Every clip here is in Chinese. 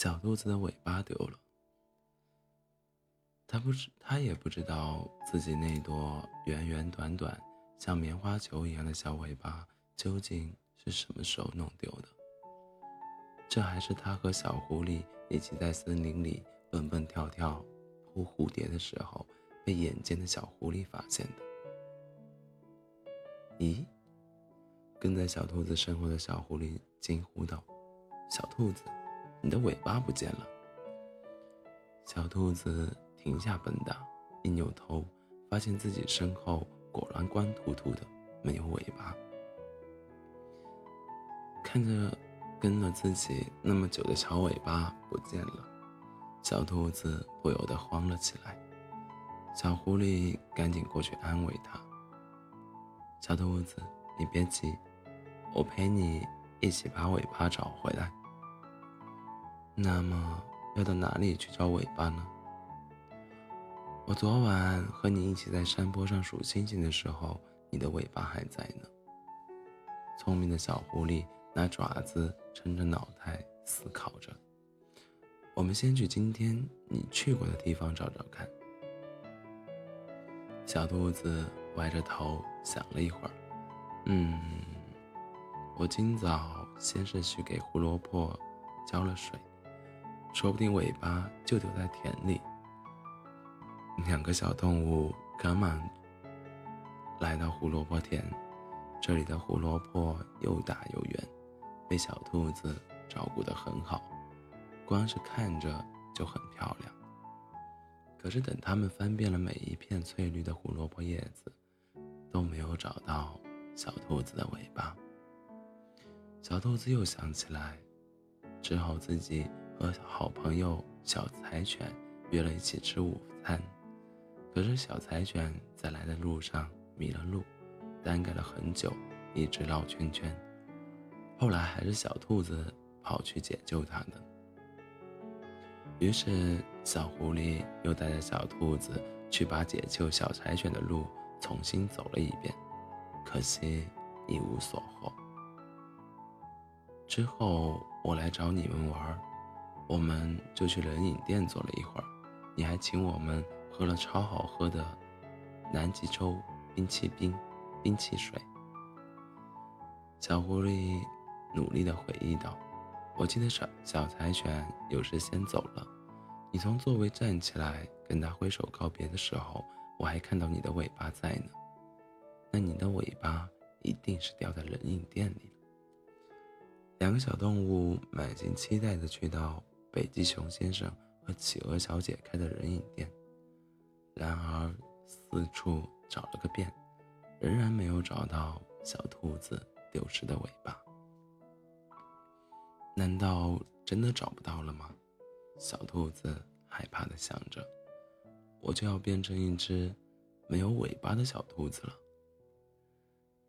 小兔子的尾巴丢了。它不知，它也不知道自己那朵圆圆短短、像棉花球一样的小尾巴究竟是什么时候弄丢的。这还是它和小狐狸一起在森林里蹦蹦跳跳、扑蝴蝶的时候，被眼尖的小狐狸发现的。咦？跟在小兔子身后的小狐狸惊呼道：“小兔子，你的尾巴不见了！”小兔子。停下蹦跶，一扭头，发现自己身后果然光秃秃的，没有尾巴。看着跟了自己那么久的小尾巴不见了，小兔子不由得慌了起来。小狐狸赶紧过去安慰它：“小兔子，你别急，我陪你一起把尾巴找回来。”那么要到哪里去找尾巴呢？我昨晚和你一起在山坡上数星星的时候，你的尾巴还在呢。聪明的小狐狸拿爪子撑着脑袋思考着。我们先去今天你去过的地方找找看。小兔子歪着头想了一会儿，嗯，我今早先是去给胡萝卜浇了水，说不定尾巴就丢在田里。两个小动物赶忙来到胡萝卜田，这里的胡萝卜又大又圆，被小兔子照顾得很好，光是看着就很漂亮。可是等他们翻遍了每一片翠绿的胡萝卜叶子，都没有找到小兔子的尾巴。小兔子又想起来，只好自己和好朋友小柴犬约了一起吃午餐。可是小柴犬在来的路上迷了路，耽搁了很久，一直绕圈圈。后来还是小兔子跑去解救它的。于是小狐狸又带着小兔子去把解救小柴犬的路重新走了一遍，可惜一无所获。之后我来找你们玩，我们就去冷饮店坐了一会儿，你还请我们。喝了超好喝的南极洲冰淇淋、冰汽水。小狐狸努力地回忆道：“我记得小小柴犬有时先走了，你从座位站起来跟他挥手告别的时候，我还看到你的尾巴在呢。那你的尾巴一定是掉在冷饮店里了。”两个小动物满心期待地去到北极熊先生和企鹅小姐开的冷饮店。然而，四处找了个遍，仍然没有找到小兔子丢失的尾巴。难道真的找不到了吗？小兔子害怕的想着：“我就要变成一只没有尾巴的小兔子了。”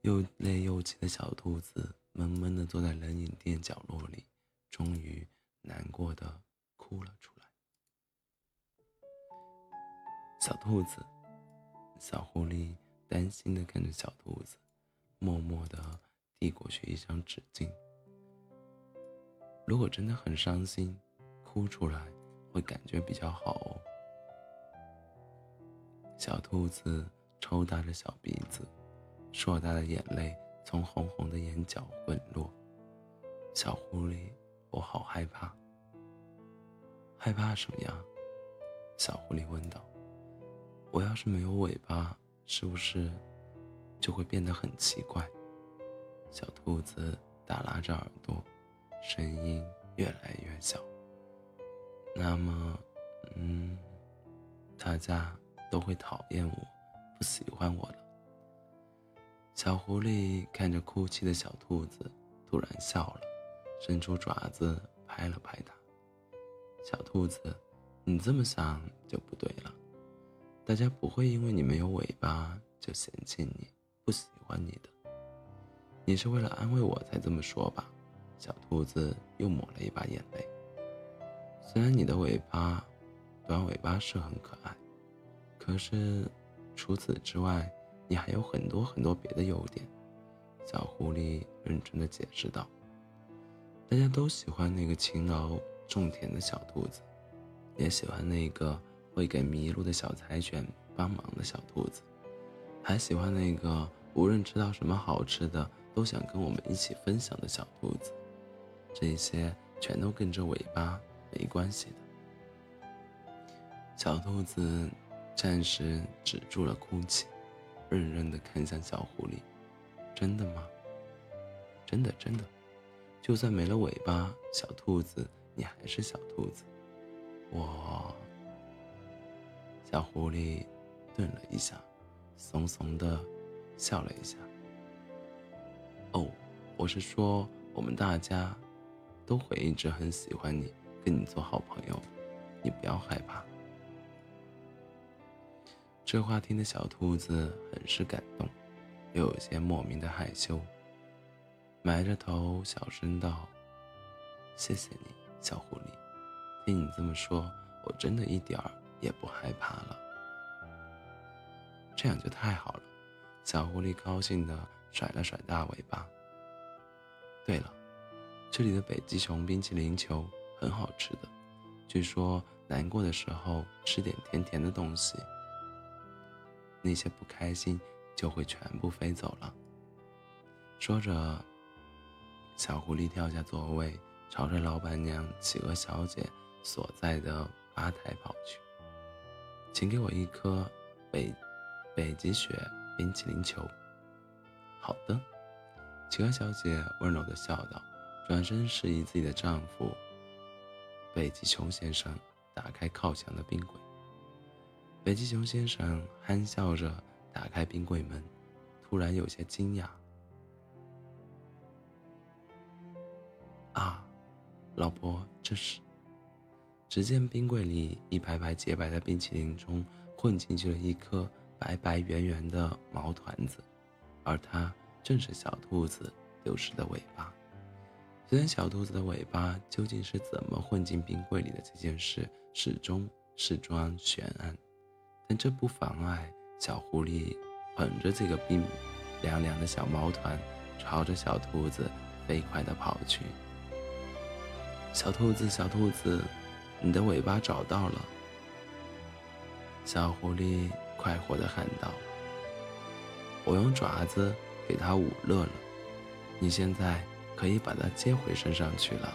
又累又气的小兔子闷闷的坐在冷饮店角落里，终于难过的哭了出来。小兔子，小狐狸担心的看着小兔子，默默的递过去一张纸巾。如果真的很伤心，哭出来会感觉比较好哦。小兔子抽打着小鼻子，硕大的眼泪从红红的眼角滚落。小狐狸，害怕。害怕什么呀？小狐狸问道。我要是没有尾巴，是不是就会变得很奇怪？小兔子耷拉着耳朵，声音越来越小。那么，嗯，大家都会讨厌我，不喜欢我了。小狐狸看着哭泣的小兔子，突然笑了，伸出爪子拍了拍它。小兔子，你这么想就不对了。大家不会因为你没有尾巴就嫌弃你、不喜欢你的。你是为了安慰我才这么说吧？小兔子又抹了一把眼泪。虽然你的尾巴，短尾巴是很可爱，可是除此之外，你还有很多很多别的优点。小狐狸认真的解释道：“大家都喜欢那个勤劳、种田的小兔子，也喜欢那个会给迷路的小柴犬帮忙的小兔子，还喜欢那个无论吃到什么好吃的都想跟我们一起分享的小兔子。这些全都跟这尾巴没关系的。小兔子暂时止住了哭泣，认真的看向小狐狸：“真的吗？真的真的，就算没了尾巴，小兔子你还是小兔子。”我，小狐狸顿了一下，怂怂的笑了一下。哦，我是说我们大家。都会一直很喜欢你，跟你做好朋友，你不要害怕。这话听的小兔子很是感动，又有些莫名的害羞，埋着头小声道：“谢谢你，小狐狸。听你这么说，我真的一点儿也不害怕了。这样就太好了。”小狐狸高兴的甩了甩大尾巴。对了。这里的北极熊冰淇淋球很好吃的，据说难过的时候吃点甜甜的东西，那些不开心就会全部飞走了。说着，小狐狸跳下座位，朝着老板娘企鹅小姐所在的吧台跑去。请给我一颗北北极雪冰淇淋球。好的，企鹅小姐温柔地笑道。转身示意自己的丈夫北极熊先生打开靠墙的冰柜。北极熊先生憨笑着打开冰柜门，突然有些惊讶：“啊，老婆，这是？”只见冰柜里一排排洁白的冰淇淋中混进去了一颗白白圆圆的毛团子，而它正是小兔子丢失的尾巴。虽然小兔子的尾巴究竟是怎么混进冰柜里的这件事始终是桩悬案，但这不妨碍小狐狸捧着这个冰凉凉的小毛团，朝着小兔子飞快地跑去。小兔子，小兔子，你的尾巴找到了！小狐狸快活地喊道：“我用爪子给它捂热了，你现在。”可以把它接回身上去了。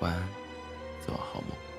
晚安，做好梦。